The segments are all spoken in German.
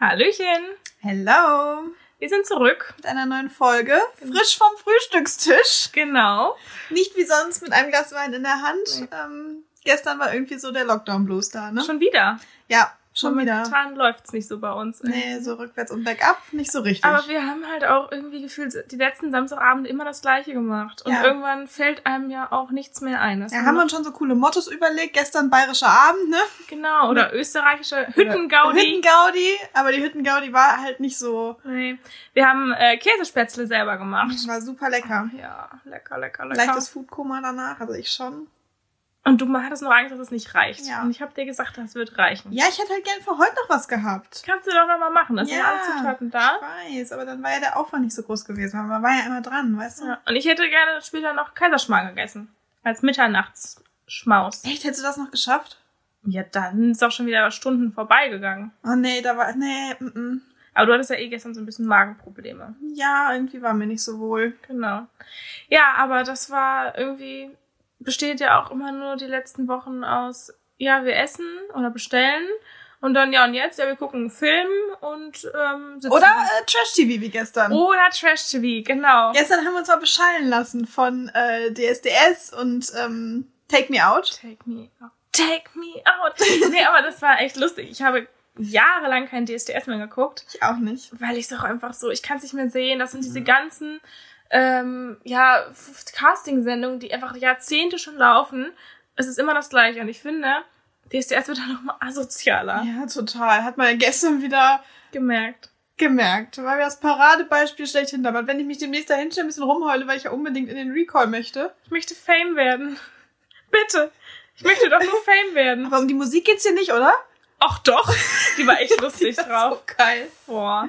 Hallöchen! Hello! Wir sind zurück. Mit einer neuen Folge. Frisch vom Frühstückstisch. Genau. Nicht wie sonst mit einem Glas Wein in der Hand. Nee. Ähm, gestern war irgendwie so der Lockdown-Blues da, ne? Schon wieder. Ja, Schon wieder. Momentan läuft's nicht so bei uns. Nee, so rückwärts und bergab nicht so richtig. Aber wir haben halt auch irgendwie gefühlt die letzten Samstagabende immer das Gleiche gemacht. Und ja. irgendwann fällt einem ja auch nichts mehr ein. Das ja, haben wir uns schon so coole Mottos überlegt. Gestern bayerischer Abend, ne? Genau, oder österreichische Hüttengaudi. Hüttengaudi, aber die Hüttengaudi war halt nicht so... Nee. Wir haben äh, Käsespätzle selber gemacht. War super lecker. Ja, lecker, lecker, lecker. Leichtes Foodkoma danach, also ich schon. Und du hattest noch Angst, dass es nicht reicht. Ja. Und ich habe dir gesagt, das wird reichen. Ja, ich hätte halt gern für heute noch was gehabt. Kannst du doch noch mal machen. Das ja, sind alle Zutaten da. Ich weiß, aber dann war ja der Aufwand nicht so groß gewesen. Man war ja immer dran, weißt du? Ja. Und ich hätte gerne später noch Kaiserschmarrn gegessen. Als Mitternachtsschmaus. Echt? Hättest du das noch geschafft? Ja, dann ist auch schon wieder Stunden vorbeigegangen. Oh nee, da war. Nee, mm, mm. Aber du hattest ja eh gestern so ein bisschen Magenprobleme. Ja, irgendwie war mir nicht so wohl. Genau. Ja, aber das war irgendwie besteht ja auch immer nur die letzten Wochen aus, ja, wir essen oder bestellen und dann, ja, und jetzt, ja, wir gucken einen Film und ähm, sitzen. Oder äh, Trash-TV wie gestern. Oder Trash-TV, genau. Gestern haben wir uns mal beschallen lassen von äh, DSDS und ähm, Take Me Out. Take Me Out. Take Me Out. nee, aber das war echt lustig. Ich habe jahrelang kein DSDS mehr geguckt. Ich auch nicht. Weil ich es auch einfach so, ich kann es nicht mehr sehen. Das sind diese ganzen ähm, ja, Casting-Sendungen, die einfach Jahrzehnte schon laufen. Es ist immer das Gleiche. Und ich finde, DSDS wird dann nochmal asozialer. Ja, total. Hat man ja gestern wieder gemerkt. Gemerkt. War das Paradebeispiel schlechthin. Aber wenn ich mich demnächst dahin stelle, ein bisschen rumheule, weil ich ja unbedingt in den Recall möchte. Ich möchte Fame werden. Bitte. Ich möchte doch nur Fame werden. Aber um die Musik geht's hier nicht, oder? Ach doch. Die war echt lustig drauf. So geil. Boah.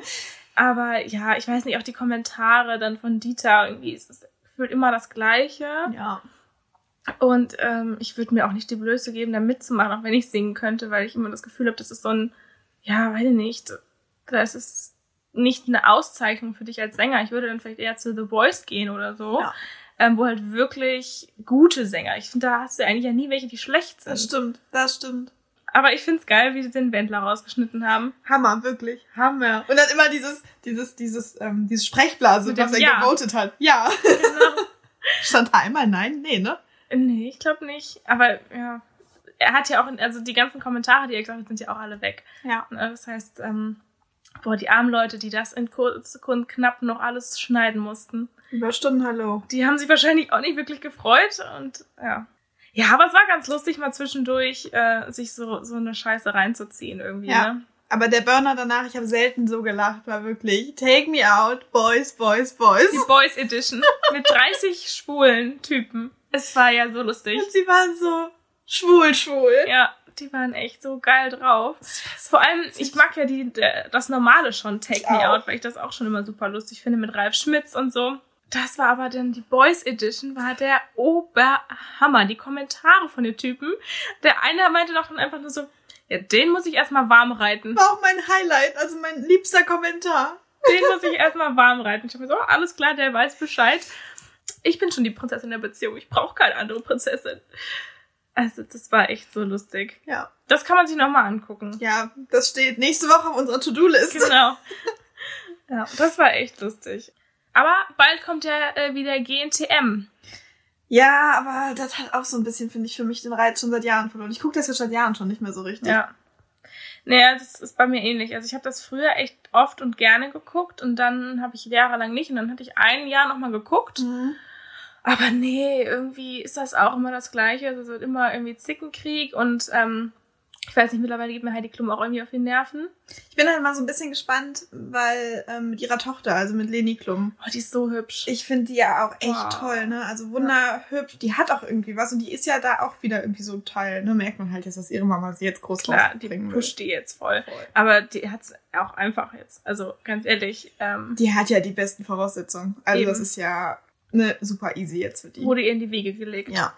Aber ja, ich weiß nicht, auch die Kommentare dann von Dieter, irgendwie ist es gefühlt immer das Gleiche. Ja. Und ähm, ich würde mir auch nicht die Blöße geben, da mitzumachen, auch wenn ich singen könnte, weil ich immer das Gefühl habe, das ist so ein, ja, weiß ich nicht, das ist nicht eine Auszeichnung für dich als Sänger. Ich würde dann vielleicht eher zu The Voice gehen oder so. Ja. Ähm, wo halt wirklich gute Sänger. Ich finde, da hast du eigentlich ja nie welche, die schlecht sind. Das stimmt, das stimmt. Aber ich find's geil, wie sie den Wendler rausgeschnitten haben. Hammer, wirklich. Hammer. Und dann immer dieses, dieses, dieses, ähm, diese Sprechblase, was er ja. gewotet hat. Ja. Genau. Stand da einmal nein? Nee, ne? Nee, ich glaube nicht. Aber ja. Er hat ja auch, also die ganzen Kommentare, die er gesagt hat, sind ja auch alle weg. Ja. Äh, das heißt, ähm, boah, die armen Leute, die das in kurz Sekunden knapp noch alles schneiden mussten. Über Stunden Hallo. Die haben sich wahrscheinlich auch nicht wirklich gefreut und ja. Ja, aber es war ganz lustig, mal zwischendurch äh, sich so, so eine Scheiße reinzuziehen irgendwie. Ja. Ne? Aber der Burner danach, ich habe selten so gelacht, war wirklich Take me out, Boys, Boys, Boys. Die Boys Edition mit 30 schwulen Typen. Es war ja so lustig. Und sie waren so schwul, schwul. Ja, die waren echt so geil drauf. Vor allem, ich mag ja die, das normale schon, Take Me. Out, weil ich das auch schon immer super lustig finde mit Ralf Schmitz und so. Das war aber dann die Boys Edition, war der Oberhammer. Die Kommentare von den Typen. Der eine meinte doch dann einfach nur so, ja, den muss ich erstmal warm reiten. War auch mein Highlight, also mein liebster Kommentar. Den muss ich erstmal warm reiten. Ich habe mir so, alles klar, der weiß Bescheid. Ich bin schon die Prinzessin der Beziehung. Ich brauche keine andere Prinzessin. Also, das war echt so lustig. Ja. Das kann man sich nochmal angucken. Ja, das steht nächste Woche auf unserer To-Do-List. Genau. Ja, das war echt lustig. Aber bald kommt ja äh, wieder GNTM. Ja, aber das hat auch so ein bisschen, finde ich, für mich den Reiz schon seit Jahren verloren. Ich gucke das ja seit Jahren schon nicht mehr so richtig. Ja. Naja, das ist bei mir ähnlich. Also ich habe das früher echt oft und gerne geguckt und dann habe ich jahrelang nicht und dann hatte ich ein Jahr nochmal geguckt. Mhm. Aber nee, irgendwie ist das auch immer das Gleiche. Also es wird immer irgendwie Zickenkrieg und ähm, ich weiß nicht, mittlerweile geht mir Heidi Klum auch irgendwie auf die Nerven. Ich bin halt mal so ein bisschen gespannt, weil ähm, mit ihrer Tochter, also mit Leni Klum. Oh, die ist so hübsch. Ich finde die ja auch echt wow. toll, ne? Also wunderhübsch. Die hat auch irgendwie was und die ist ja da auch wieder irgendwie so Teil. Ne? Merkt man halt jetzt, dass ihre Mama sie jetzt groß Klar, die pusht die jetzt voll. voll. Aber die hat's auch einfach jetzt. Also ganz ehrlich. Ähm, die hat ja die besten Voraussetzungen. Also eben. das ist ja ne, super easy jetzt für die. Wurde ihr in die Wege gelegt. Ja.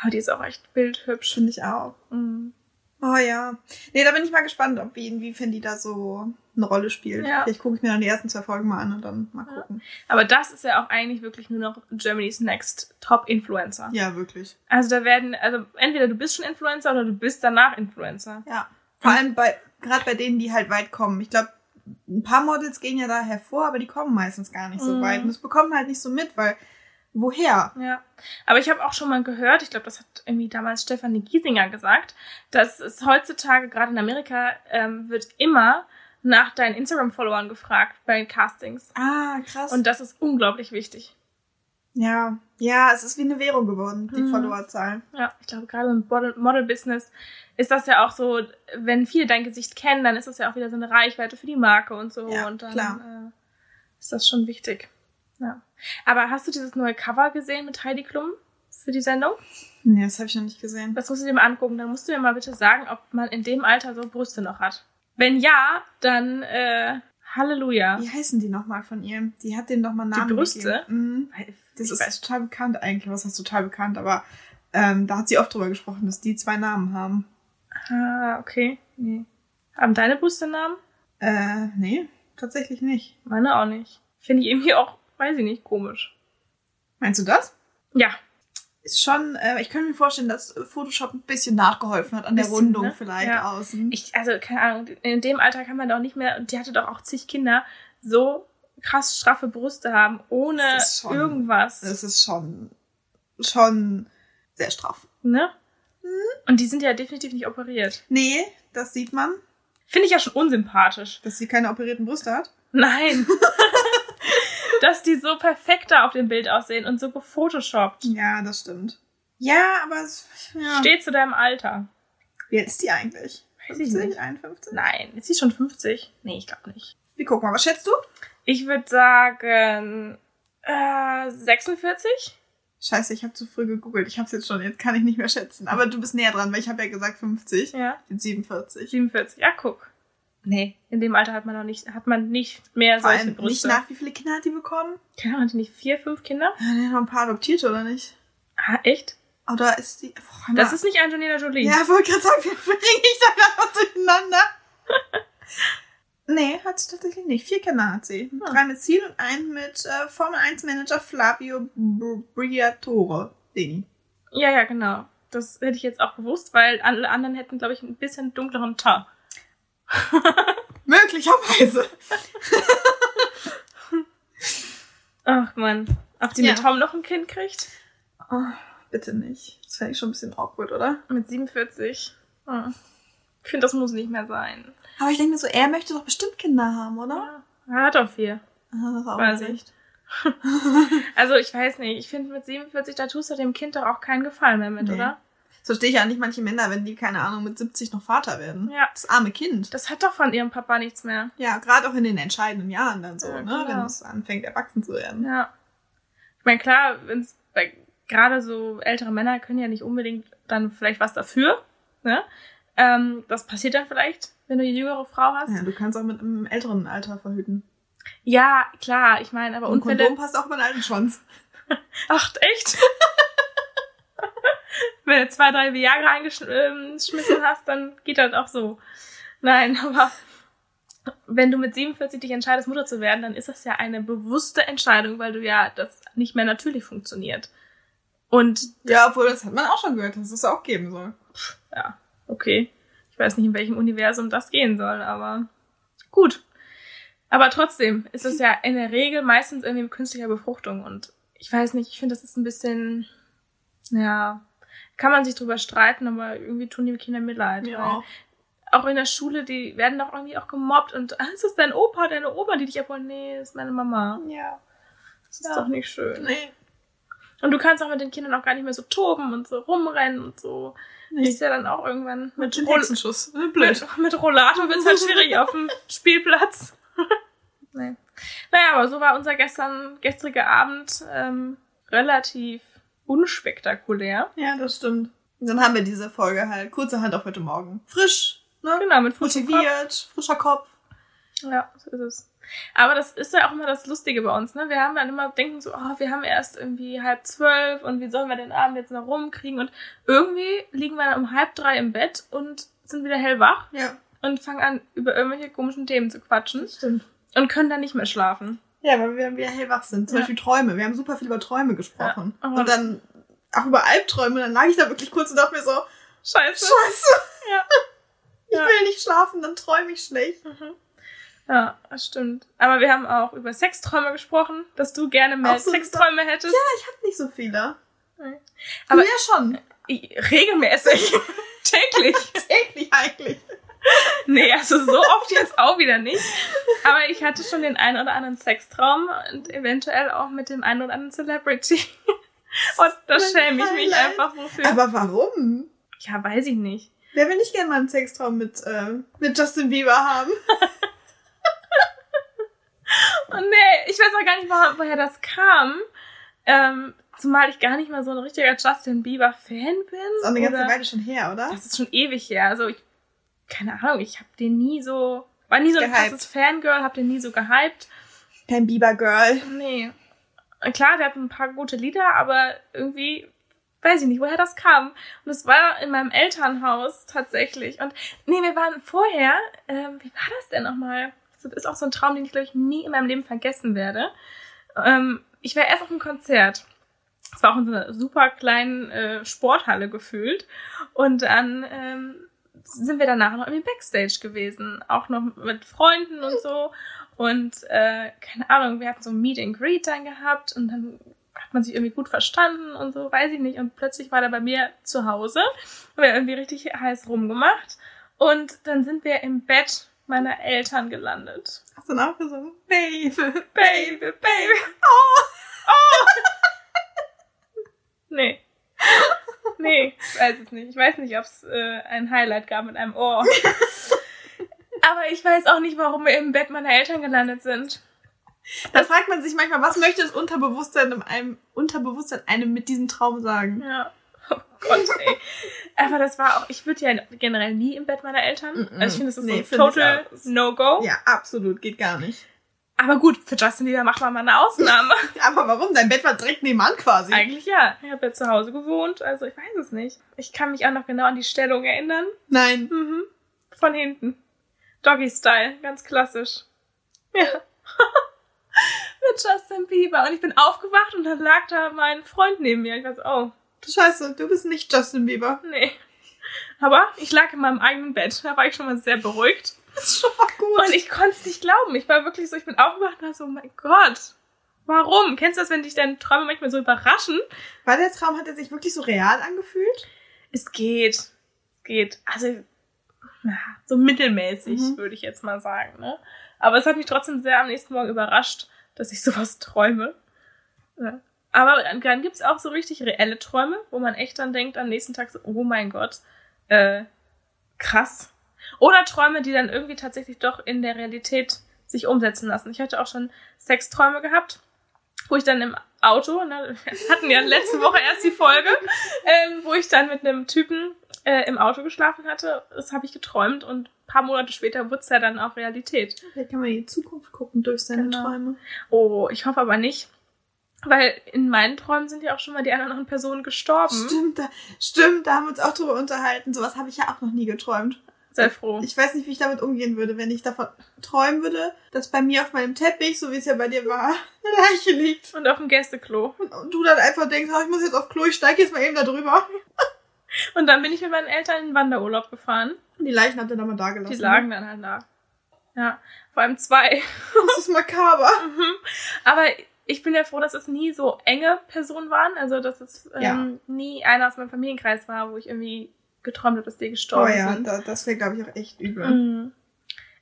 Aber die ist auch echt bildhübsch. Finde ich auch. Mhm. Oh ja. Nee, da bin ich mal gespannt, ob wie, inwiefern die da so eine Rolle spielt. Ja. Vielleicht gucke ich mir dann die ersten zwei Folgen mal an und dann mal gucken. Aber das ist ja auch eigentlich wirklich nur noch Germany's Next Top Influencer. Ja, wirklich. Also da werden, also entweder du bist schon Influencer oder du bist danach Influencer. Ja. Vor allem bei, gerade bei denen, die halt weit kommen. Ich glaube, ein paar Models gehen ja da hervor, aber die kommen meistens gar nicht so mhm. weit. Und das bekommen halt nicht so mit, weil woher? Ja. Aber ich habe auch schon mal gehört, ich glaube, das hat irgendwie damals Stefanie Giesinger gesagt, dass es heutzutage, gerade in Amerika, ähm, wird immer nach deinen Instagram-Followern gefragt bei Castings. Ah, krass. Und das ist unglaublich wichtig. Ja, ja, es ist wie eine Währung geworden, die mhm. Followerzahl. Ja, ich glaube, gerade im Model-Business ist das ja auch so, wenn viele dein Gesicht kennen, dann ist das ja auch wieder so eine Reichweite für die Marke und so. Ja, und dann klar. Äh, ist das schon wichtig. Ja. Aber hast du dieses neue Cover gesehen mit Heidi Klum für die Sendung? Nee, das habe ich noch nicht gesehen. Das musst du dir mal angucken. Dann musst du mir mal bitte sagen, ob man in dem Alter so Brüste noch hat. Wenn ja, dann äh, Halleluja. Wie heißen die nochmal von ihr? Die hat den nochmal Namen Die Brüste? Mhm. Das ich ist weiß. total bekannt eigentlich. Was heißt total bekannt? Aber ähm, da hat sie oft drüber gesprochen, dass die zwei Namen haben. Ah, okay. Nee. Haben deine Brüste Namen? Äh, nee, tatsächlich nicht. Meine auch nicht. Finde ich irgendwie auch, weiß ich nicht, komisch. Meinst du das? Ja. Ist schon, äh, ich könnte mir vorstellen, dass Photoshop ein bisschen nachgeholfen hat an bisschen, der Rundung ne? vielleicht ja. außen. Ich, also, keine Ahnung, in dem Alter kann man doch nicht mehr, und die hatte doch auch zig Kinder, so krass straffe Brüste haben, ohne schon, irgendwas. Das ist schon, schon sehr straff. Ne? Hm? Und die sind ja definitiv nicht operiert. Nee, das sieht man. Finde ich ja schon unsympathisch. Dass sie keine operierten Brüste hat? Nein. dass die so perfekt da auf dem Bild aussehen und so gefotoshoppt. Ja, das stimmt. Ja, aber es ja. steht zu deinem Alter. Wie alt ist die eigentlich? Weiß 50, ich nicht. 51? Nein, ist sie schon 50? Nee, ich glaube nicht. Wie guck mal, was schätzt du? Ich würde sagen äh, 46. Scheiße, ich habe zu früh gegoogelt. Ich habe es jetzt schon, jetzt kann ich nicht mehr schätzen. Aber du bist näher dran, weil ich habe ja gesagt 50. Ja. Jetzt 47. 47. Ja, guck. Nee, in dem Alter hat man noch nicht, hat man nicht mehr Vor solche Brüste. Nicht nach, wie viele Kinder hat die bekommen? Keine Ahnung, hat die nicht vier, fünf Kinder? Ja, die haben ein paar Adoptierte, oder nicht? Ah, echt? Oder ist die. Boah, das ist nicht Angelina Jolie. Ja, wollte gerade sagen, wie bringe ich da gerade durcheinander? nee, hat sie tatsächlich nicht. Vier Kinder hat sie. Hm. Drei mit Ziel und einen mit äh, Formel 1 Manager Flavio Briatore. Deni. Ja, ja, genau. Das hätte ich jetzt auch gewusst, weil alle anderen hätten, glaube ich, ein bisschen dunkleren Teint. Möglicherweise. Ach man. Ob die ja. mit Tom noch ein Kind kriegt? Oh, bitte nicht. Das fände ich schon ein bisschen awkward, oder? Mit 47. Oh. Ich finde, das muss nicht mehr sein. Aber ich denke mir so, er möchte doch bestimmt Kinder haben, oder? Ja. Er hat doch vier. Ah, das auch weiß ich. also ich weiß nicht. Ich finde, mit 47, da tust du dem Kind doch auch keinen Gefallen mehr mit, nee. oder? So verstehe ich ja nicht manche Männer, wenn die, keine Ahnung, mit 70 noch Vater werden. Ja. Das arme Kind. Das hat doch von ihrem Papa nichts mehr. Ja, gerade auch in den entscheidenden Jahren dann so, ja, ne? Genau. Wenn es anfängt, erwachsen zu werden. Ja. Ich meine, klar, wenn es gerade so ältere Männer können ja nicht unbedingt dann vielleicht was dafür, ne? Ähm, das passiert dann vielleicht, wenn du eine jüngere Frau hast. Ja, du kannst auch mit einem älteren Alter verhüten. Ja, klar, ich meine, aber Und Unfälle... Kondom passt auch über einen alten Schwanz. Ach, echt? wenn du zwei, drei Viagra eingeschmissen hast, dann geht das auch so. Nein, aber wenn du mit 47 dich entscheidest, Mutter zu werden, dann ist das ja eine bewusste Entscheidung, weil du ja das nicht mehr natürlich funktioniert. Und ja, obwohl das hat man auch schon gehört, dass es auch geben soll. Ja, okay. Ich weiß nicht, in welchem Universum das gehen soll, aber gut. Aber trotzdem ist es ja in der Regel meistens irgendwie mit künstlicher Befruchtung und ich weiß nicht, ich finde, das ist ein bisschen, ja, kann man sich drüber streiten, aber irgendwie tun die Kinder mir leid. Ja. Auch in der Schule, die werden doch irgendwie auch gemobbt und ah, ist das dein Opa, deine Oma, die dich abholen? Nee, das ist meine Mama. Ja. Das ist ja. doch nicht schön. Nee. Und du kannst auch mit den Kindern auch gar nicht mehr so toben und so rumrennen und so. Nee. Ist ja dann auch irgendwann mit, mit Hexenschuss. Blöd. Mit, mit Rollator wird's halt schwierig auf dem Spielplatz. nee. Naja, aber so war unser gestern, gestriger Abend ähm, relativ unspektakulär. Ja, das stimmt. Und dann haben wir diese Folge halt kurzerhand auf heute Morgen. Frisch, ne? Genau, mit Motiviert, Kopf. frischer Kopf. Ja, so ist es. Aber das ist ja auch immer das Lustige bei uns, ne? Wir haben dann immer denken so, oh, wir haben erst irgendwie halb zwölf und wie sollen wir den Abend jetzt noch rumkriegen? Und irgendwie liegen wir dann um halb drei im Bett und sind wieder hellwach. Ja. Und fangen an, über irgendwelche komischen Themen zu quatschen. Das stimmt. Und können dann nicht mehr schlafen. Ja, weil wir wieder hellwach sind. Zum ja. Beispiel Träume. Wir haben super viel über Träume gesprochen. Ja, und dann auch über Albträume. Dann lag ich da wirklich kurz und dachte mir so, Scheiße. Scheiße. Ja. Ich will nicht schlafen, dann träume ich schlecht. Mhm. Ja, das stimmt. Aber wir haben auch über Sexträume gesprochen, dass du gerne mehr so Sexträume hättest. Ja, ich habe nicht so viele. Aber du ja schon. Regelmäßig. Täglich. Täglich eigentlich. Nee, also so oft jetzt auch wieder nicht. Aber ich hatte schon den einen oder anderen Sextraum und eventuell auch mit dem einen oder anderen Celebrity. Und da schäme ich mich einfach so für. Aber warum? Ja, weiß ich nicht. Wer will nicht gerne mal einen Sextraum mit, äh, mit Justin Bieber haben? Und nee, ich weiß auch gar nicht, woher das kam. Ähm, zumal ich gar nicht mal so ein richtiger Justin Bieber-Fan bin. Das ist auch eine ganze Weile schon her, oder? Das ist schon ewig her. Also ich, keine Ahnung, ich habe den nie so, war nie so ein krasses Fangirl, hab den nie so gehypt. Kein Bieber-Girl. Nee. Klar, der hat ein paar gute Lieder, aber irgendwie weiß ich nicht, woher das kam. Und es war in meinem Elternhaus tatsächlich. Und nee, wir waren vorher, ähm, wie war das denn nochmal? Das ist auch so ein Traum, den ich, glaube ich, nie in meinem Leben vergessen werde. Ähm, ich war erst auf einem Konzert. Es war auch in so einer super kleinen äh, Sporthalle gefühlt. Und dann ähm, sind wir danach noch im Backstage gewesen. Auch noch mit Freunden und so. Und äh, keine Ahnung, wir hatten so ein Meet and Greet dann gehabt und dann hat man sich irgendwie gut verstanden und so, weiß ich nicht. Und plötzlich war er bei mir zu Hause. Haben wir irgendwie richtig heiß rumgemacht. Und dann sind wir im Bett meiner Eltern gelandet. Hast du dann auch gesungen? Baby, Baby, Baby. Oh, oh. nee. Nee, ich weiß es nicht. Ich weiß nicht, ob es äh, ein Highlight gab mit einem Ohr. Aber ich weiß auch nicht, warum wir im Bett meiner Eltern gelandet sind. Da fragt man sich manchmal, was möchte das Unterbewusstsein einem, Unterbewusstsein einem mit diesem Traum sagen? Ja. Oh Gott, ey. Aber das war auch, ich würde ja generell nie im Bett meiner Eltern. Mm -mm. Also ich finde, das ist nee, so ein total No-Go. Ja, absolut, geht gar nicht. Aber gut, für Justin Bieber machen wir mal eine Ausnahme. Aber warum? Dein Bett war direkt nebenan quasi. Eigentlich ja. Ich habe ja zu Hause gewohnt, also ich weiß es nicht. Ich kann mich auch noch genau an die Stellung erinnern. Nein. Mhm. Von hinten. Doggy-Style, ganz klassisch. Ja. Mit Justin Bieber. Und ich bin aufgewacht und dann lag da mein Freund neben mir. Ich weiß, oh. Scheiße, du bist nicht Justin Bieber. Nee. Aber ich lag in meinem eigenen Bett. Da war ich schon mal sehr beruhigt. Das ist schon mal gut. Und ich konnte es nicht glauben. Ich war wirklich so, ich bin aufgewacht und war so, oh mein Gott. Warum? Kennst du das, wenn dich deine Träume manchmal so überraschen? War der Traum, hat er sich wirklich so real angefühlt? Es geht. Es geht. Also, so mittelmäßig, mhm. würde ich jetzt mal sagen. Ne? Aber es hat mich trotzdem sehr am nächsten Morgen überrascht, dass ich sowas träume. Ja. Aber dann gibt's auch so richtig reelle Träume, wo man echt dann denkt am nächsten Tag so, oh mein Gott, äh, krass. Oder Träume, die dann irgendwie tatsächlich doch in der Realität sich umsetzen lassen. Ich hatte auch schon Sexträume gehabt, wo ich dann im Auto, ne, wir hatten ja letzte Woche erst die Folge, ähm, wo ich dann mit einem Typen äh, im Auto geschlafen hatte. Das habe ich geträumt und ein paar Monate später wurde es ja dann auch Realität. Vielleicht kann man in die Zukunft gucken durch seine genau. Träume. Oh, ich hoffe aber nicht. Weil in meinen Träumen sind ja auch schon mal die anderen Personen gestorben. Stimmt, da, stimmt, da haben wir uns auch drüber unterhalten. Sowas habe ich ja auch noch nie geträumt. Sei froh. Ich weiß nicht, wie ich damit umgehen würde, wenn ich davon träumen würde, dass bei mir auf meinem Teppich, so wie es ja bei dir war, eine Leiche liegt. Und auf dem Gästeklo. Und, du dann einfach denkst, oh, ich muss jetzt auf Klo, ich steige jetzt mal eben da drüber. Und dann bin ich mit meinen Eltern in den Wanderurlaub gefahren. Und die Leichen habt ihr dann mal da gelassen. Die lagen ne? dann halt da. Ja, vor allem zwei. Das ist makaber. mhm. Aber ich bin ja froh, dass es nie so enge Personen waren. Also, dass es ähm, ja. nie einer aus meinem Familienkreis war, wo ich irgendwie geträumt habe, dass die gestorben oh, ja, sind. Da, das wäre, glaube ich, auch echt übel. Mhm.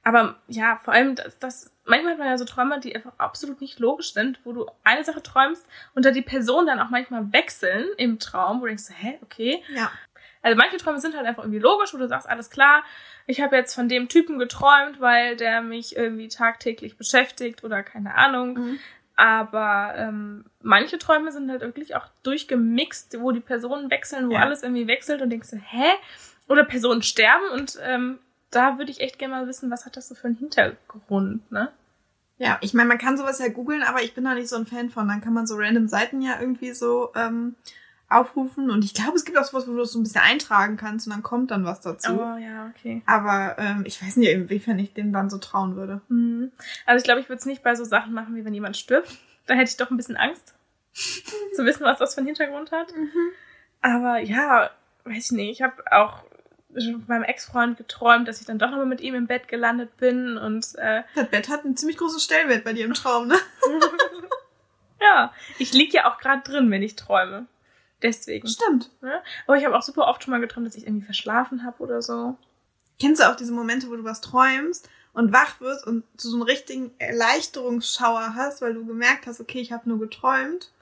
Aber ja, vor allem, das, das, manchmal hat man ja so Träume, die einfach absolut nicht logisch sind, wo du eine Sache träumst und da die Person dann auch manchmal wechseln im Traum, wo du denkst, hä, okay. Ja. Also manche Träume sind halt einfach irgendwie logisch, wo du sagst, alles klar, ich habe jetzt von dem Typen geträumt, weil der mich irgendwie tagtäglich beschäftigt oder keine Ahnung. Mhm. Aber ähm, manche Träume sind halt wirklich auch durchgemixt, wo die Personen wechseln, wo ja. alles irgendwie wechselt und denkst du, hä? Oder Personen sterben und ähm, da würde ich echt gerne mal wissen, was hat das so für einen Hintergrund, ne? Ja, ich meine, man kann sowas ja googeln, aber ich bin da nicht so ein Fan von. Dann kann man so random Seiten ja irgendwie so ähm, aufrufen. Und ich glaube, es gibt auch sowas, wo du das so ein bisschen eintragen kannst und dann kommt dann was dazu. Oh, ja, okay. Aber ähm, ich weiß nicht, inwiefern ich dem dann so trauen würde. Mhm. Also ich glaube, ich würde es nicht bei so Sachen machen, wie wenn jemand stirbt. Da hätte ich doch ein bisschen Angst, zu wissen, was das für einen Hintergrund hat. Mhm. Aber ja, weiß ich nicht. Ich habe auch mit meinem Ex-Freund geträumt, dass ich dann doch nochmal mit ihm im Bett gelandet bin und äh, Das Bett hat einen ziemlich großen Stellenwert bei dir im Traum, ne? ja, ich lieg ja auch gerade drin, wenn ich träume. Deswegen. Stimmt. Ja? Aber ich habe auch super oft schon mal geträumt, dass ich irgendwie verschlafen habe oder so. Kennst du auch diese Momente, wo du was träumst und wach wirst und so einen richtigen Erleichterungsschauer hast, weil du gemerkt hast, okay, ich habe nur geträumt?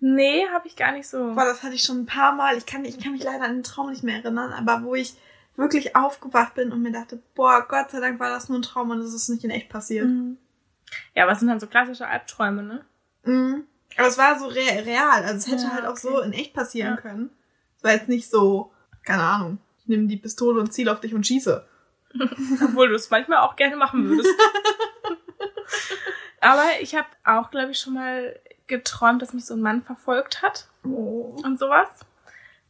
Nee, habe ich gar nicht so. Boah, das hatte ich schon ein paar Mal. Ich kann, ich kann mich leider an den Traum nicht mehr erinnern, aber wo ich wirklich aufgewacht bin und mir dachte, boah, Gott sei Dank war das nur ein Traum und es ist nicht in echt passiert. Mhm. Ja, aber es sind dann so klassische Albträume, ne? Mhm. Aber es war so re real. Also es hätte Ja, halt auch okay. so in echt passieren Ja. können. Es war jetzt nicht so, keine Ahnung, ich nehme die Pistole und ziele auf dich und schieße. Obwohl du es manchmal auch gerne machen würdest. aber ich habe auch, glaube ich, schon mal geträumt, dass mich so ein Mann verfolgt hat Oh. und sowas.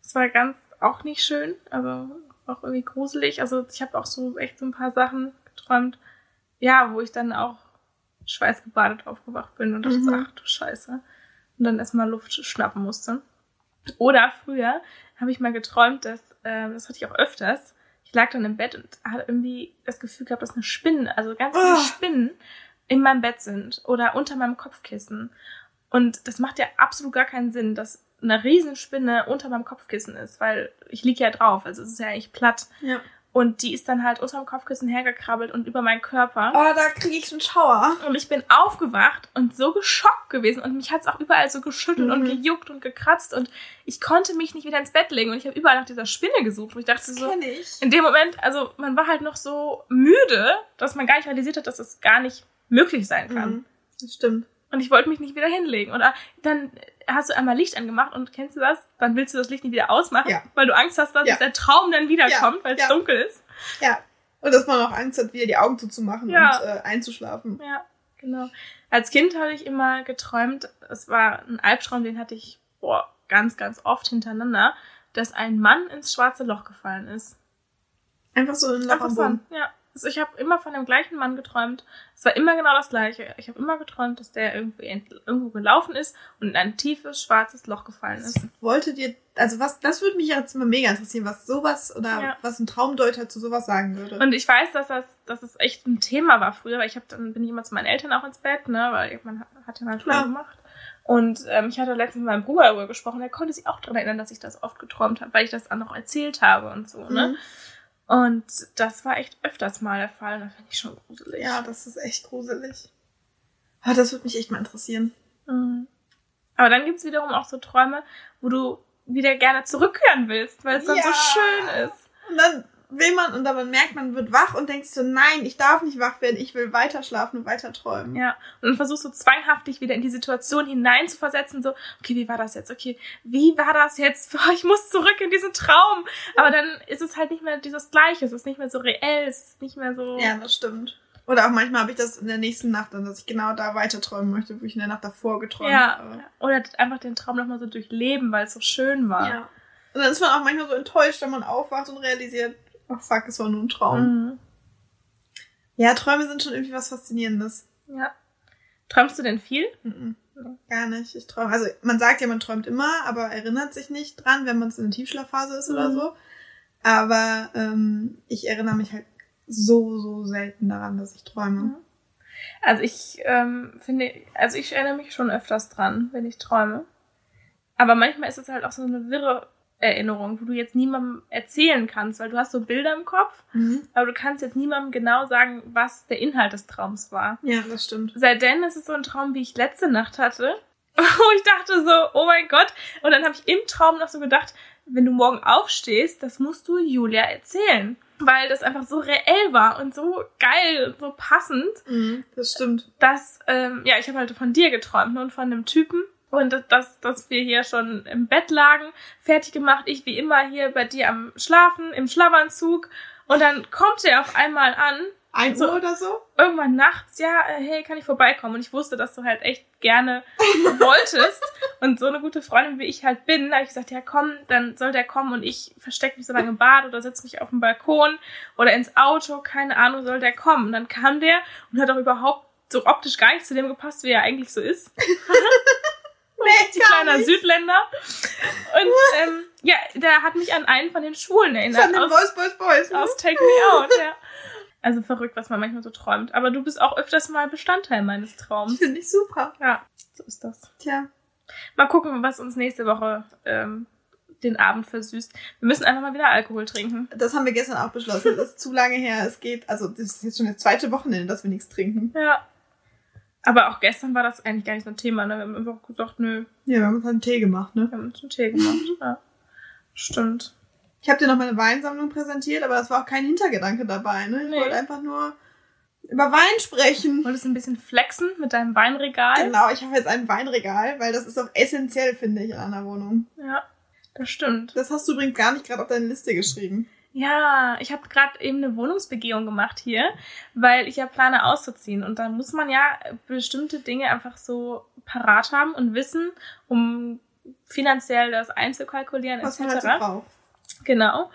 Das war ganz auch nicht schön, aber auch irgendwie gruselig. Also ich habe auch so echt so ein paar Sachen geträumt, ja, wo ich dann auch schweißgebadet aufgewacht bin und dachte, Mhm. ach du Scheiße. Und dann erstmal Luft schnappen musste. Oder früher habe ich mal geträumt, dass, ähm, das hatte ich auch öfters, ich lag dann im Bett und hatte irgendwie das Gefühl gehabt, dass eine Spinne, also ganz viele Oh. Spinnen in meinem Bett sind oder unter meinem Kopfkissen. Und das macht ja absolut gar keinen Sinn, dass eine Riesenspinne unter meinem Kopfkissen ist, weil ich lieg ja drauf, also es ist ja eigentlich platt. Ja. Und die ist dann halt unter dem Kopfkissen hergekrabbelt und über meinen Körper. Oh, da kriege ich schon Schauer. Und ich bin aufgewacht und so geschockt gewesen und mich hat's auch überall so geschüttelt und Mhm. gejuckt und gekratzt und ich konnte mich nicht wieder ins Bett legen und ich habe überall nach dieser Spinne gesucht. Und ich dachte Das so, ich. in dem Moment, also man war halt noch so müde, dass man gar nicht realisiert hat, dass es gar nicht möglich sein kann. Mhm. Das stimmt. Und ich wollte mich nicht wieder hinlegen. Oder dann hast du einmal Licht angemacht und kennst du das? Dann willst du das Licht nicht wieder ausmachen, Ja. weil du Angst hast, dass Ja. der Traum dann wiederkommt, Ja, weil es dunkel ist. Ja. Und dass man auch Angst hat, wieder die Augen zuzumachen und äh, einzuschlafen. Ja, genau. Als Kind habe ich immer geträumt, es war ein Albtraum, den hatte ich boah, ganz, ganz oft hintereinander, dass ein Mann ins schwarze Loch gefallen ist. Einfach so ein Loch am Boden. Interessant, ja. Also ich habe immer von dem gleichen Mann geträumt. Es war immer genau das gleiche. Ich habe immer geträumt, dass der irgendwie irgendwo gelaufen ist und in ein tiefes schwarzes Loch gefallen ist. Wolltet ihr, also was, das würde mich jetzt immer mega interessieren, was sowas oder Ja. was ein Traumdeuter zu sowas sagen würde. Und ich weiß, dass das, dass es echt ein Thema war früher, weil ich habe dann bin ich immer zu meinen Eltern auch ins Bett, ne, weil man hat, ja mal. Traum gemacht. Und ähm, ich hatte letztens mit meinem Bruder darüber gesprochen, der konnte sich auch daran erinnern, dass ich das oft geträumt habe, weil ich das dann noch erzählt habe und so, ne? Mhm. Und das war echt öfters mal der Fall und das finde ich schon gruselig. Ja, das ist echt gruselig. Aber das würde mich echt mal interessieren. Mhm. Aber dann gibt's wiederum auch so Träume, wo du wieder gerne zurückkehren willst, weil es dann so Ja. schön ist. Und dann will man, und dann merkt man, wird wach und denkt sich so, nein, ich darf nicht wach werden, ich will weiter schlafen und weiter träumen. Ja, und dann versuchst du zwanghaft dich wieder in die Situation hineinzuversetzen, so, okay, wie war das jetzt? Okay, wie war das jetzt? Oh, ich muss zurück in diesen Traum. Aber dann ist es halt nicht mehr dieses Gleiche, es ist nicht mehr so reell, es ist nicht mehr so. Ja, das stimmt. Oder auch manchmal habe ich das in der nächsten Nacht dann, dass ich genau da weiter träumen möchte, wo ich in der Nacht davor geträumt Ja, habe. oder einfach den Traum nochmal so durchleben, weil es so schön war. Ja. Und dann ist man auch manchmal so enttäuscht, wenn man aufwacht und realisiert, oh fuck, es war nur ein Traum. Mhm. Ja, Träume sind schon irgendwie was Faszinierendes. ja. Träumst du denn viel? Mhm. Gar nicht. Ich träume. Also man sagt ja, man träumt immer, aber erinnert sich nicht dran, wenn man in der Tiefschlafphase ist oder Mhm. so. Aber ähm, ich erinnere mich halt so, so selten daran, dass ich träume. Mhm. Also ich ähm, finde, also ich erinnere mich schon öfters dran, wenn ich träume. Aber manchmal ist es halt auch so eine wirre Erinnerung, wo du jetzt niemandem erzählen kannst, weil du hast so Bilder im Kopf, Mhm. aber du kannst jetzt niemandem genau sagen, was der Inhalt des Traums war. Ja, das stimmt. Seitdem ist es so ein Traum, wie ich letzte Nacht hatte, wo ich dachte so, oh mein Gott. Und dann habe ich im Traum noch so gedacht, wenn du morgen aufstehst, das musst du Julia erzählen. Weil das einfach so reell war und so geil und so passend Mhm, das stimmt. dass, ähm, ja, ich habe halt von dir geträumt ne, und von einem Typen. Und dass, dass, wir hier schon im Bett lagen, fertig gemacht, ich wie immer hier bei dir am Schlafen, im Schlafanzug. Und dann kommt er auf einmal an, Ein So. Oder so? irgendwann nachts, ja, äh, hey, kann ich vorbeikommen? Und ich wusste, dass du halt echt gerne wolltest. Und so eine gute Freundin, wie ich halt bin, habe ich gesagt, ja komm, dann soll der kommen und ich verstecke mich so lange im Bad oder setze mich auf den Balkon oder ins Auto, keine Ahnung, soll der kommen. Und dann kam der und hat auch überhaupt so optisch gar nicht zu dem gepasst, wie er eigentlich so ist. Die kleiner Südländer. Und ähm, Ja, der hat mich an einen von den Schwulen erinnert. Von den aus, Boys, Boys, Boys. Ne? aus Take Me Out, ja. Also verrückt, was man manchmal so träumt. Aber du bist auch öfters mal Bestandteil meines Traums. Finde ich super. Ja, so ist das. Tja. Mal gucken, was uns nächste Woche ähm, den Abend versüßt. Wir müssen einfach mal wieder Alkohol trinken. Das haben wir gestern auch beschlossen. Das ist zu lange her. Es geht, also das ist jetzt schon das zweite Wochenende, dass wir nichts trinken. Ja. Aber auch gestern war das eigentlich gar nicht so ein Thema. Ne? Wir haben einfach gesagt, nö, Ja, wir haben uns halt einen Tee gemacht, ne? wir haben uns einen Tee gemacht. Ja. Stimmt. Ich habe dir noch meine Weinsammlung präsentiert, aber das war auch kein Hintergedanke dabei, ne? Ich Nee. wollte einfach nur über Wein sprechen. Wolltest du ein bisschen flexen mit deinem Weinregal? Genau, ich habe jetzt ein Weinregal, weil das ist auch essentiell, finde ich, in einer Wohnung. Ja, das stimmt. Das hast du übrigens gar nicht gerade auf deine Liste geschrieben. Ja, ich habe gerade eben eine Wohnungsbegehung gemacht hier, weil ich ja plane auszuziehen. Und da muss man ja bestimmte Dinge einfach so parat haben und wissen, um finanziell das einzukalkulieren Was etc. man halt so braucht. Genau.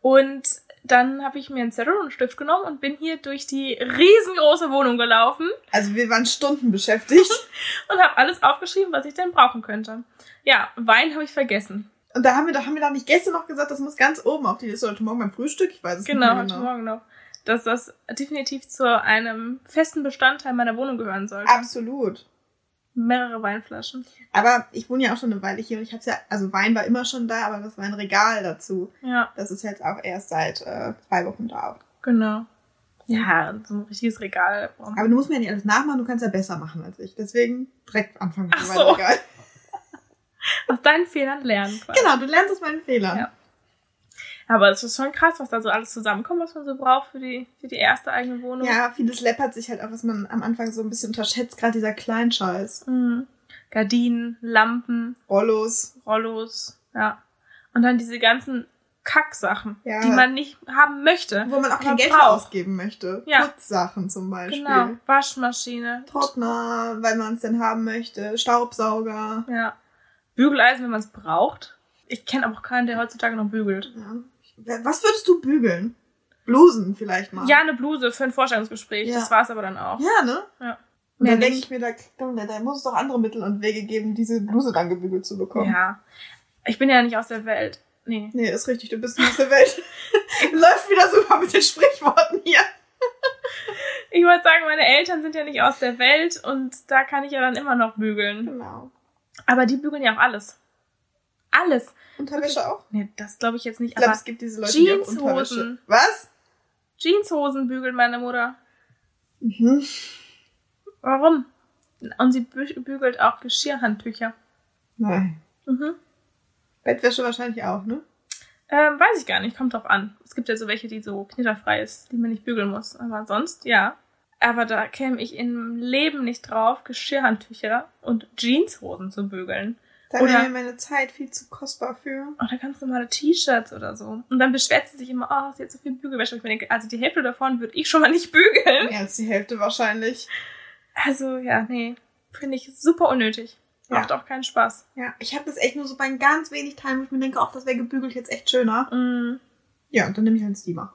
Und dann habe ich mir einen Zettel und einen Stift genommen und bin hier durch die riesengroße Wohnung gelaufen Also wir waren Stunden beschäftigt. und habe alles aufgeschrieben, was ich denn brauchen könnte. Ja, Wein habe ich vergessen. Und da haben wir, da haben wir da nicht gestern noch gesagt, das muss ganz oben auf die Liste. Heute Morgen beim Frühstück, ich weiß es Genau, nicht heute mehr genau. Morgen noch. Dass das definitiv zu einem festen Bestandteil meiner Wohnung gehören sollte. Absolut. Mehrere Weinflaschen. Aber ich wohne ja auch schon eine Weile hier und ich habe ja, also Wein war immer schon da, aber das war ein Regal dazu. Ja, Das ist jetzt auch erst seit äh, zwei Wochen da. genau. Ja, so ein richtiges Regal. Aber du musst mir ja nicht alles nachmachen, du kannst ja besser machen als ich. Deswegen direkt anfangen Ach so. Weinregal. Aus deinen Fehlern lernen quasi. Genau, du lernst aus meinen Fehlern. Ja. Aber es ist schon krass, was da so alles zusammenkommt, was man so braucht für die, für die erste eigene Wohnung. Ja, vieles läppert sich halt auch, was man am Anfang so ein bisschen unterschätzt, gerade dieser Kleinscheiß. Mhm. Gardinen, Lampen, Rollos. Rollos, ja. Und dann diese ganzen Kacksachen, Ja. die man nicht haben möchte. Wo man auch kein Geld ausgeben möchte. Ja. Putzsachen zum Beispiel. Genau, Waschmaschine. Trockner, weil man es denn haben möchte. Staubsauger. Ja. Bügeleisen, wenn man es braucht. Ich kenne aber auch keinen, der heutzutage noch bügelt. Ja. Was würdest du bügeln? Blusen vielleicht mal. Ja, eine Bluse für ein Vorstellungsgespräch. Ja. Das war es aber dann auch. Ja, ne? Ja. Und dann denke ich mir, da, da, da muss es doch andere Mittel und Wege geben, diese Bluse dann gebügelt zu bekommen. Ja. Ich bin ja nicht aus der Welt. Nee. Nee, ist richtig, du bist nicht aus der Welt. Läuft wieder super mit den Sprichworten hier. Ich wollte sagen, meine Eltern sind ja nicht aus der Welt und da kann ich ja dann immer noch bügeln. Genau. Aber die bügeln ja auch alles. Alles. Unterwäsche auch? Nee, das glaube ich jetzt nicht. Ich glaube, aber es gibt diese Leute, die auch Jeanshosen. Unterwäsche. Was? Jeanshosen bügelt meine Mutter. Mhm. Warum? Und sie bü bügelt auch Geschirrhandtücher. Nein. Mhm. Bettwäsche wahrscheinlich auch, ne? Ähm, weiß ich gar nicht, kommt drauf an. Es gibt ja so welche, die so knitterfrei ist, die man nicht bügeln muss. Aber sonst, ja. Aber da käme ich im Leben nicht drauf, Geschirrhandtücher und Jeanshosen zu bügeln. Da wäre mir meine Zeit viel zu kostbar für. Oder ganz normale T-Shirts oder so. Und dann beschwert sie sich immer, oh, sie hat so viel Bügelwäsche. Ich mir denke, also die Hälfte davon würde ich schon mal nicht bügeln. Mehr als die Hälfte wahrscheinlich. Also, ja, nee. Finde ich super unnötig. Ja. Macht auch keinen Spaß. Ja, ich habe das echt nur so bei ganz wenig Teilen, wo ich mir denke, ach, das wäre gebügelt jetzt echt schöner. Mm. Ja, und dann nehme ich halt einen Steamer.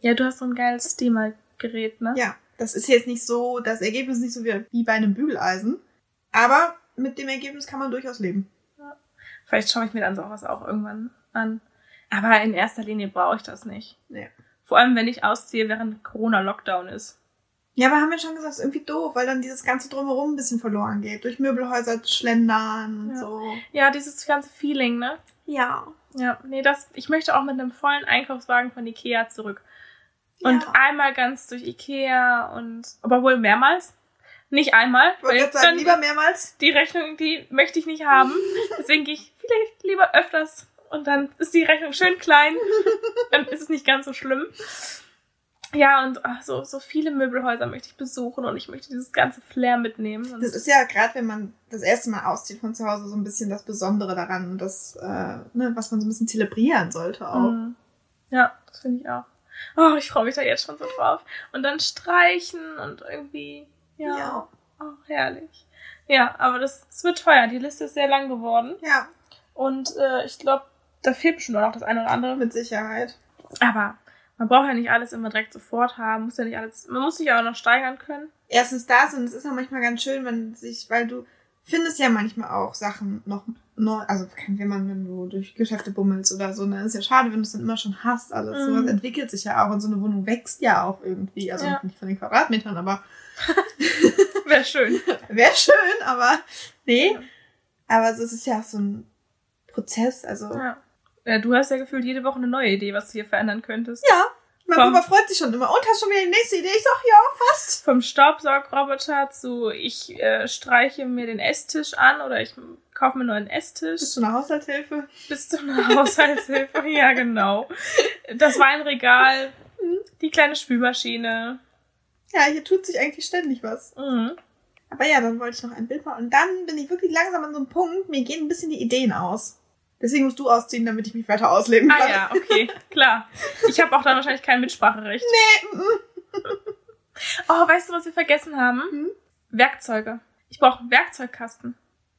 Ja, du hast so ein geiles Steamer-Gerät, ne? Ja, das ist jetzt nicht so, das Ergebnis ist nicht so wie, wie bei einem Bügeleisen. Aber mit dem Ergebnis kann man durchaus leben. Vielleicht schaue ich mir dann sowas auch irgendwann an. Aber in erster Linie brauche ich das nicht. Nee. Vor allem, wenn ich ausziehe, während Corona-Lockdown ist. Ja, aber haben wir schon gesagt, ist irgendwie doof, weil dann dieses ganze Drumherum ein bisschen verloren geht. Durch Möbelhäuser schlendern und Ja. so. Ja, dieses ganze Feeling, ne? Ja. Ja, nee, das, ich möchte auch mit einem vollen Einkaufswagen von Ikea zurück. Und ja. einmal ganz durch Ikea und, aber wohl mehrmals. Nicht einmal, Ich weil sagen, dann lieber mehrmals. die Rechnung, die möchte ich nicht haben. Deswegen gehe ich vielleicht lieber öfters und dann ist die Rechnung schön klein. dann ist es nicht ganz so schlimm. Ja, und ach, so, so viele Möbelhäuser möchte ich besuchen und ich möchte dieses ganze Flair mitnehmen. Und Das ist ja gerade, wenn man das erste Mal auszieht von zu Hause, so ein bisschen das Besondere daran und das, äh, ne, was man so ein bisschen zelebrieren sollte auch. Mhm. Ja, das finde ich auch. Oh, ich freue mich da jetzt schon so drauf. Und dann streichen und irgendwie, ja, Ja. Oh, herrlich. Ja, aber das, das wird teuer. Die Liste ist sehr lang geworden. Ja, Und äh, ich glaube, da fehlt bestimmt auch noch das eine oder andere. mit Sicherheit. Aber man braucht ja nicht alles immer direkt sofort haben. Muss ja nicht alles. Man muss sich ja auch noch steigern können. Erstens das und es ist auch manchmal ganz schön, wenn sich, weil du findest ja manchmal auch Sachen noch neu, also wenn man, wenn du durch Geschäfte bummelst oder so, dann ist ja schade, wenn du es dann immer schon hast, alles. Mhm. Sowas entwickelt sich ja auch und so eine Wohnung wächst ja auch irgendwie. Also Ja. nicht von den Quadratmetern, aber Wäre schön. wäre schön, aber nee. Aber so, es ist ja auch so ein Prozess, also. Ja, Ja. ja. Du hast ja gefühlt jede Woche eine neue Idee, was du hier verändern könntest. mein Vom- Papa freut sich schon immer. Und hast schon wieder die nächste Idee? Ich sag, ja, fast. Vom Staubsaugroboter zu ich äh, streiche mir den Esstisch an oder ich kaufe mir einen neuen Esstisch. Bist du eine Haushaltshilfe? Bis zu einer Haushaltshilfe. ja, genau. Das Weinregal, die kleine Spülmaschine. Ja, hier tut sich eigentlich ständig was. Mhm. Aber ja, dann wollte ich noch ein Bild machen. Und dann bin ich wirklich langsam an so einem Punkt, mir gehen ein bisschen die Ideen aus. Deswegen musst du ausziehen, damit ich mich weiter ausleben Ah kann. ja, okay, klar. Ich habe auch dann wahrscheinlich kein Mitspracherecht. Nee, Oh, weißt du, was wir vergessen haben? Hm? Werkzeuge. Ich brauche einen Werkzeugkasten.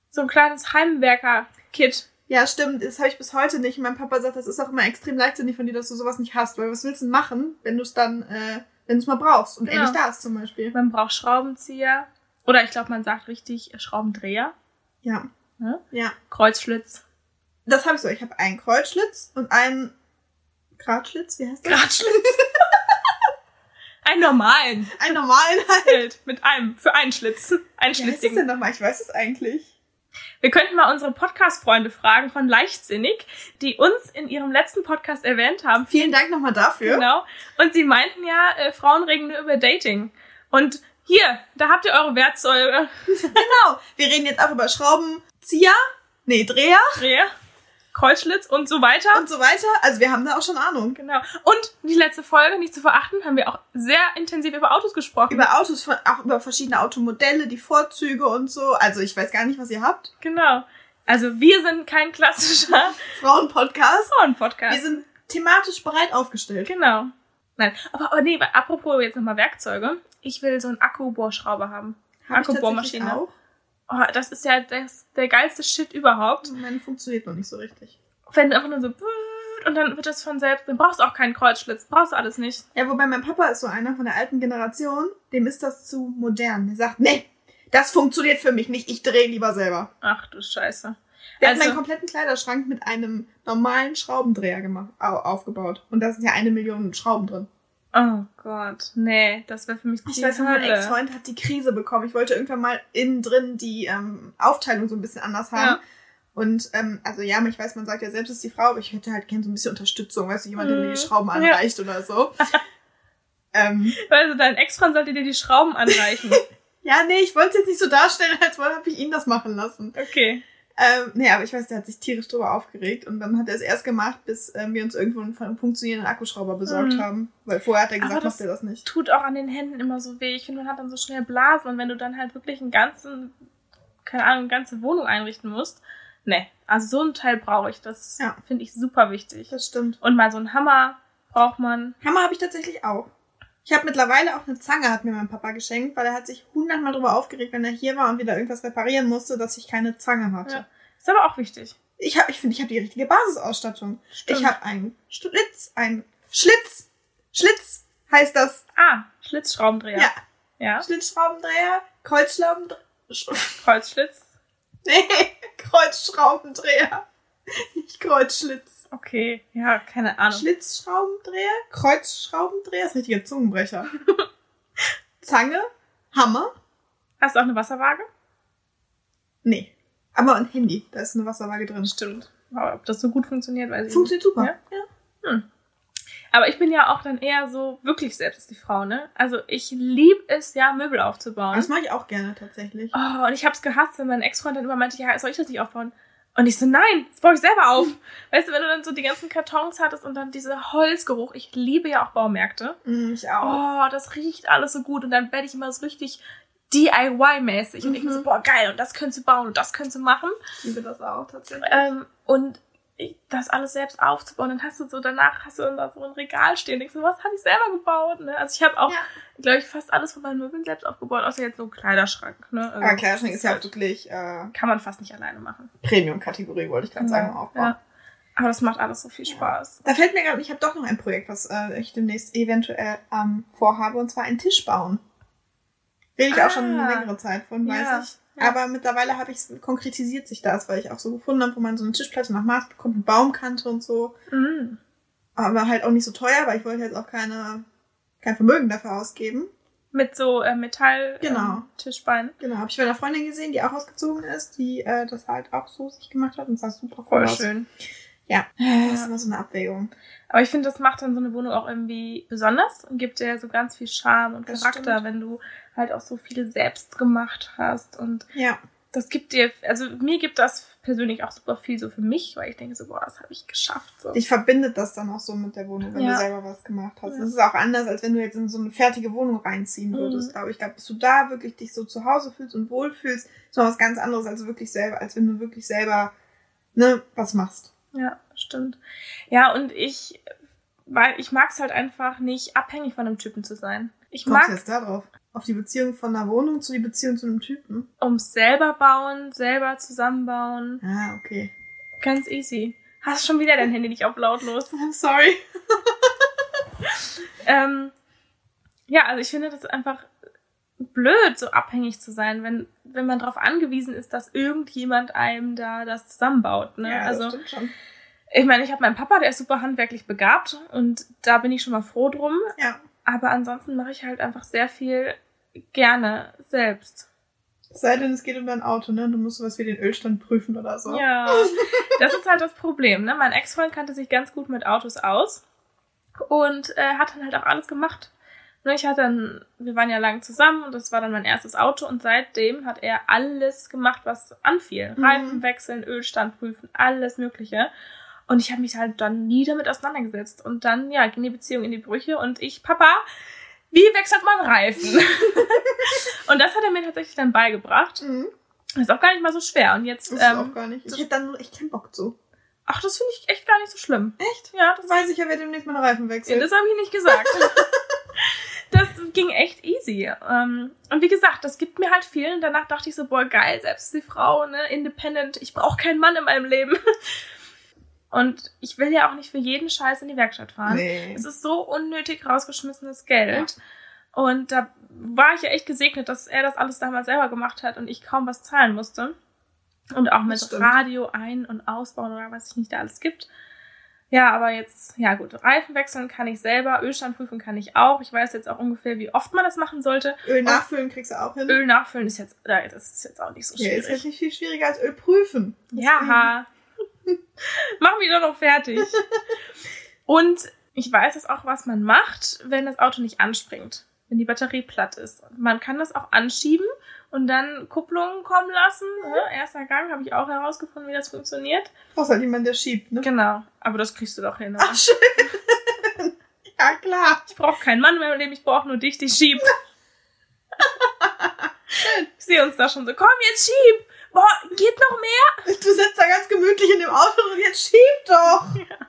So ein kleines Heimwerker-Kit. Ja, stimmt. Das habe ich bis heute nicht. Mein Papa sagt, das ist auch immer extrem leichtsinnig von dir, dass du sowas nicht hast. Weil was willst du denn machen, wenn du es dann, äh, wenn du es mal brauchst und Ja. nicht da ist zum Beispiel? Man braucht Schraubenzieher. Oder ich glaube, man sagt richtig äh, Schraubendreher. Ja. Ne? Ja. Kreuzschlitz. Das habe ich so. Ich habe einen Kreuzschlitz und einen Gradschlitz. Wie heißt das? Gradschlitz. einen normalen Einen normalen halt. Mit einem, für einen Schlitz. Einen Wie heißt das schlitzigen. denn nochmal? Ich weiß es eigentlich. Wir könnten mal unsere Podcast-Freunde fragen von Leichtsinnig, die uns in ihrem letzten Podcast erwähnt haben. Vielen Dank nochmal dafür. Genau. Und sie meinten ja, äh, Frauen reden nur über Dating. Und hier, da habt ihr eure Werkzeuge. Genau. Wir reden jetzt auch über Schraubenzieher, nee, Dreher Dreher, Kreuzschlitz und so weiter. und so weiter. Also wir haben da auch schon Ahnung. Genau. Und die letzte Folge, nicht zu verachten, haben wir auch sehr intensiv über Autos gesprochen. Über Autos, auch über verschiedene Automodelle, die Vorzüge und so. Also ich weiß gar nicht, was ihr habt. Genau. Also wir sind kein klassischer Frauenpodcast. Wir Frauenpodcast. sind thematisch breit aufgestellt. Genau. Nein, aber, aber nee, apropos jetzt nochmal Werkzeuge. Ich will so einen Akkubohrschrauber haben. Hab ich Akkubohrmaschine. tatsächlich auch. Oh, das ist ja das, der geilste Shit überhaupt. Meine funktioniert noch nicht so richtig. Wenn einfach nur so und dann wird das von selbst, dann brauchst du auch keinen Kreuzschlitz, brauchst du alles nicht. Ja, wobei mein Papa ist so einer von der alten Generation, dem ist das zu modern. Der sagt, nee, das funktioniert für mich nicht, ich drehe lieber selber. Ach du Scheiße. Der Also- hat meinen kompletten Kleiderschrank mit einem normalen Schraubendreher gemacht, au, aufgebaut. Und da sind ja eine Million Schrauben drin. Oh Gott, nee, das wäre für mich Ich die weiß noch, mein. Ex-Freund hat die Krise bekommen. Ich wollte irgendwann mal innen drin die ähm, Aufteilung so ein bisschen anders haben. Ja. Und ähm, also ja, ich weiß, man sagt ja selbst ist die Frau, aber ich hätte halt gerne so ein bisschen Unterstützung, weißt du, jemand, der mir die Mhm. Schrauben Ja. anreicht oder so. ähm, Also dein Ex-Freund sollte dir die Schrauben anreichen. ja, nee, ich wollte es jetzt nicht so darstellen, als wollte habe ich ihn das machen lassen. Okay. Ähm, nee, aber ich weiß, der hat sich tierisch drüber aufgeregt und dann hat er es erst gemacht, bis ähm, wir uns irgendwo einen fun- funktionierenden Akkuschrauber besorgt Mhm. haben. Weil vorher hat er gesagt, macht er das nicht. Tut auch an den Händen immer so weh. Ich finde, man hat dann so schnell Blasen und wenn du dann halt wirklich einen ganzen, keine Ahnung, eine ganze Wohnung einrichten musst. Nee, also so ein Teil brauche ich. Das Ja. finde ich super wichtig. Das stimmt. Und mal so einen Hammer braucht man. Hammer habe ich tatsächlich auch. Ich habe mittlerweile auch eine Zange, hat mir mein Papa geschenkt, weil er hat sich hundertmal drüber aufgeregt, wenn er hier war und wieder irgendwas reparieren musste, dass ich keine Zange hatte. Ja. Ist aber auch wichtig. Ich habe, ich finde, ich habe die richtige Basisausstattung. Stimmt. Ich habe einen Schlitz, einen Schlitz, Schlitz heißt das. Ah, Schlitzschraubendreher. Ja, Ja. Schlitzschraubendreher, Kreuzschraubendreher, Kreuzschlitz. nee, Kreuzschraubendreher, nicht Kreuzschlitz. Okay. Ja, keine Ahnung. Schlitzschraubendreher, Kreuzschraubendreher, das ist richtiger Zungenbrecher. Zange, Hammer, Hast du auch eine Wasserwaage? nee. Aber ein Handy, da ist eine Wasserwaage drin. Stimmt. Aber ob das so gut funktioniert, weiß ich Funktioniert super. Ja? Ja. Aber ich bin ja auch dann eher so wirklich selbst die Frau, ne? Also ich liebe es ja, Möbel aufzubauen. Das mache ich auch gerne tatsächlich. Oh, und ich hab's gehasst, wenn mein Ex-Freund dann immer meinte, ja, soll ich das nicht aufbauen? Und ich so, nein, das baue ich selber auf. Weißt du, wenn du dann so die ganzen Kartons hattest und dann dieser Holzgeruch. Ich liebe ja auch Baumärkte. Mm, ich auch. Oh, das riecht alles so gut. Und dann werde ich immer so richtig DIY-mäßig und denke Mhm. so, boah, geil, und das könntest du bauen und das könntest du machen. Ich liebe das auch tatsächlich. Ähm, und ich- das alles selbst aufzubauen, dann hast du so danach hast du dann da so ein Regal stehen, denkst du, was habe ich selber gebaut? Ne? Also ich habe auch, Ja. glaube ich, fast alles von meinen Möbeln selbst aufgebaut, außer jetzt so ein Kleiderschrank. Ne? Also, Aber Kleiderschrank ist ja auch halt- wirklich äh, kann man fast nicht alleine machen. Premium-Kategorie, wollte ich gerade sagen, im Aufbau. Ja. Aber das macht alles so viel Spaß. Da fällt mir gerade, ich habe doch noch ein Projekt, was äh, ich demnächst eventuell ähm, vorhabe, und zwar einen Tisch bauen. Rede ich Ah. auch schon eine längere Zeit von, weiß Ja, ich. Ja. Aber mittlerweile habe ich konkretisiert sich das, weil ich auch so gefunden habe, wo man so eine Tischplatte nach Maß bekommt, eine Baumkante und so. Mhm. Aber halt auch nicht so teuer, weil ich wollte jetzt auch keine, kein Vermögen dafür ausgeben. Mit so äh, Metall Genau. ähm, Tischbeinen. Genau, habe ich bei einer Freundin gesehen, die auch ausgezogen ist, die äh, das halt auch so sich gemacht hat und sah super cool Voll aus. schön. Ja, das ist immer so eine Abwägung. Aber ich finde, das macht dann so eine Wohnung auch irgendwie besonders und gibt dir so ganz viel Charme und Das Charakter, stimmt. wenn du halt auch so viel selbst gemacht hast. Und Ja, das gibt dir, also mir gibt das persönlich auch super viel so für mich, weil ich denke so, boah, das habe ich geschafft. So. dich verbindet das dann auch so mit der Wohnung, wenn Ja. du selber was gemacht hast. Ja. Das ist auch anders, als wenn du jetzt in so eine fertige Wohnung reinziehen Mhm. würdest, glaube ich. Ich glaube, bis du da wirklich dich so zu Hause fühlst und wohlfühlst, ist noch was ganz anderes als wirklich selber, als wenn du wirklich selber ne, was machst. Ja, stimmt. Ja, und ich, weil ich mag es halt einfach nicht, abhängig von einem Typen zu sein. Ich Kommst mag jetzt da drauf? Auf die Beziehung von einer Wohnung zu die Beziehung zu einem Typen? ums selber bauen, selber zusammenbauen. Ah, okay. Ganz easy. Hast schon wieder dein Handy nicht auf lautlos. I'm sorry. Ähm, ja, also ich finde das einfach blöd, so abhängig zu sein, wenn, wenn man darauf angewiesen ist, dass irgendjemand einem da das zusammenbaut. Ne? Ja, also das stimmt schon. ich meine, ich habe meinen Papa, der ist super handwerklich begabt und da bin ich schon mal froh drum. Ja. Aber ansonsten mache ich halt einfach sehr viel gerne selbst. Es sei denn, es geht um dein Auto, ne? Du musst sowas wie den Ölstand prüfen oder so. Ja, das ist halt das Problem. Ne? Mein Ex-Freund kannte sich ganz gut mit Autos aus und äh, hat dann halt auch alles gemacht. Ne, Ich hatte dann, wir waren ja lang zusammen und das war dann mein erstes Auto und seitdem hat er alles gemacht, was anfiel. Mhm. Reifen wechseln, Ölstand prüfen, alles Mögliche. Und ich habe mich halt dann nie damit auseinandergesetzt. Und dann, ja, ging die Beziehung in die Brüche und ich, Papa, wie wechselt man Reifen? und das hat er mir tatsächlich dann beigebracht. Mhm. Ist auch gar nicht mal so schwer. Und jetzt, Das ist ähm, auch gar nicht. Ich hätte dann nur echt keinen Bock zu. ach, das finde ich echt gar nicht so schlimm. Echt? Ja, das, weiß ich ja, wer demnächst meine Reifen ja, wechselt. das habe ich nicht gesagt. das ging echt easy. Ähm, und wie gesagt, das gibt mir halt viel. Und danach dachte ich so, boah, geil, selbst die Frau, ne, independent. Ich brauche keinen Mann in meinem Leben. Und ich will ja auch nicht für jeden Scheiß in die Werkstatt fahren. nee. Es ist so unnötig rausgeschmissenes Geld. Und da war ich ja echt gesegnet, dass er das alles damals selber gemacht hat und ich kaum was zahlen musste. Und auch mit stimmt. Radio ein- und ausbauen oder was es nicht da alles gibt. Ja, aber jetzt, ja gut, Reifen wechseln kann ich selber, Ölstand prüfen kann ich auch. Ich weiß jetzt auch ungefähr, wie oft man das machen sollte. Öl nachfüllen kriegst du auch hin. Öl nachfüllen ist jetzt, das ist jetzt auch nicht so Ja, ist schwierig. jetzt nicht viel schwieriger als Öl prüfen. Ja. Mach mich doch noch fertig. Und ich weiß jetzt auch, was man macht, wenn das Auto nicht anspringt. Wenn die Batterie platt ist. Man kann das auch anschieben und dann Kupplungen kommen lassen. Ne? Erster Gang habe ich auch herausgefunden, wie das funktioniert. Brauchst halt jemand, der schiebt, ne? Genau. Aber das kriegst du doch hin. Oder? Ach, schön. ja, klar. Ich brauche keinen Mann in meinem Leben, ich brauche nur dich, die schiebt. ich sehe uns da schon so. Komm, jetzt schieb! Boah, geht noch mehr? Du sitzt da ganz gemütlich in dem Auto und jetzt schieb doch.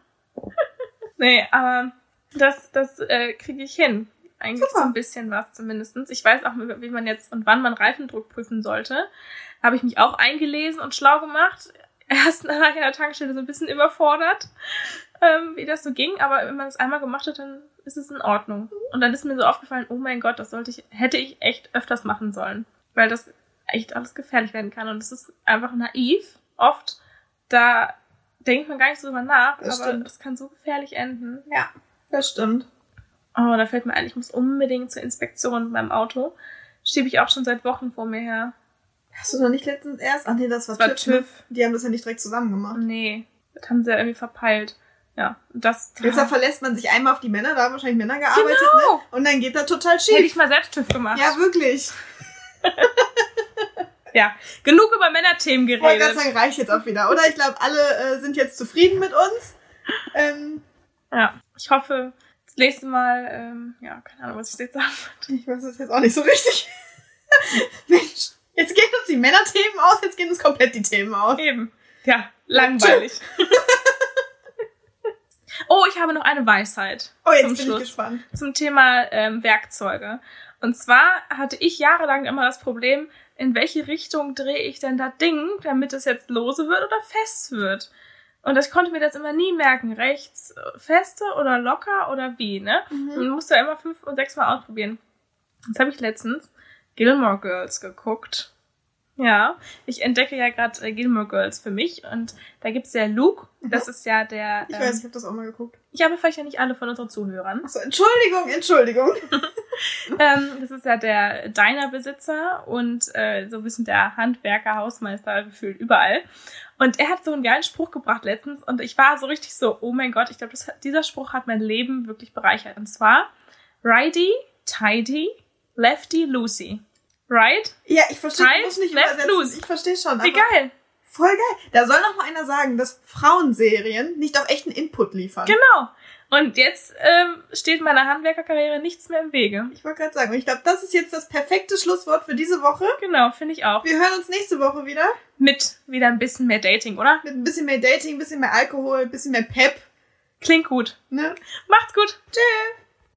Nee, aber das, das äh, kriege ich hin. Eigentlich Super. so ein bisschen was zumindestens. Ich weiß auch, wie man jetzt und wann man Reifendruck prüfen sollte. Habe ich mich auch eingelesen und schlau gemacht. Erst ich in der Tankstelle so ein bisschen überfordert, ähm, wie das so ging. Aber wenn man das einmal gemacht hat, dann ist es in Ordnung. Und dann ist mir so aufgefallen, oh mein Gott, das sollte ich, hätte ich echt öfters machen sollen. Weil das echt alles gefährlich werden kann. Und es ist einfach naiv, oft. Da denkt man gar nicht so drüber nach, Das aber stimmt. es kann so gefährlich enden. Ja, das stimmt. Oh, da fällt mir ein, ich muss unbedingt zur Inspektion beim Auto. Schiebe ich auch schon seit Wochen vor mir her. Hast du noch nicht letztens erst? Ach nee, das war, Das war TÜV. ne? TÜV. Die haben das ja nicht direkt zusammen gemacht. Nee, das haben sie ja irgendwie verpeilt. Ja, das Deshalb verlässt man sich einmal auf die Männer, da haben wahrscheinlich Männer gearbeitet, Genau. ne? Und dann geht das total hätte schief. ich mal selbst TÜV gemacht. Ja, wirklich. Ja, genug über Männerthemen Ich wollte gerade geredet. sagen, reicht jetzt auch wieder, oder? Ich glaube, alle äh, sind jetzt zufrieden mit uns. Ähm, Ja, ich hoffe, nächste Mal, ähm, ja, keine Ahnung, was ich jetzt sagen wollte. ich weiß es jetzt auch nicht so richtig. Mensch, jetzt gehen uns die Männerthemen aus, jetzt gehen uns komplett die Themen aus. Eben. Ja, langweilig. oh, ich habe noch eine Weisheit. Oh, jetzt zum bin Schluss. ich gespannt. zum Thema ähm, Werkzeuge. Und zwar hatte ich jahrelang immer das Problem, in welche Richtung drehe ich denn das Ding, damit es jetzt lose wird oder fest wird. Und ich konnte mir das immer nie merken, rechts feste oder locker oder wie, ne? Mhm. Und musste immer fünf und sechs Mal ausprobieren. Das habe ich letztens Gilmore Girls geguckt. Ja, ich entdecke ja gerade äh, Gilmore Girls für mich und da gibt's ja Luke, das ist ja der. Ich weiß, ich habe das auch mal geguckt. Ich habe vielleicht ja nicht alle von unseren Zuhörern. Achso, Entschuldigung, Entschuldigung. ähm, das ist ja der Diner-Besitzer und äh, so ein bisschen der Handwerker, Hausmeister gefühlt überall. Und er hat so einen geilen Spruch gebracht letztens und ich war so richtig so, oh mein Gott, ich glaube, dieser Spruch hat mein Leben wirklich bereichert. Und zwar, righty, tidy, lefty, Lucy. Right? Ja, ich verstehe, Right, muss nicht left, übersetzen. loose. Ich verstehe schon. Wie geil. Voll geil. Da soll noch mal einer sagen, dass Frauenserien nicht auch echten Input liefern. Genau. Und jetzt ähm, steht meiner Handwerkerkarriere nichts mehr im Wege. Ich wollte gerade sagen, ich glaube, das ist jetzt das perfekte Schlusswort für diese Woche. Genau, finde ich auch. Wir hören uns nächste Woche wieder Mit wieder ein bisschen mehr Dating, oder? mit ein bisschen mehr Dating, ein bisschen mehr Alkohol, ein bisschen mehr Pep. Klingt gut. Ne? Macht's gut. Tschüss.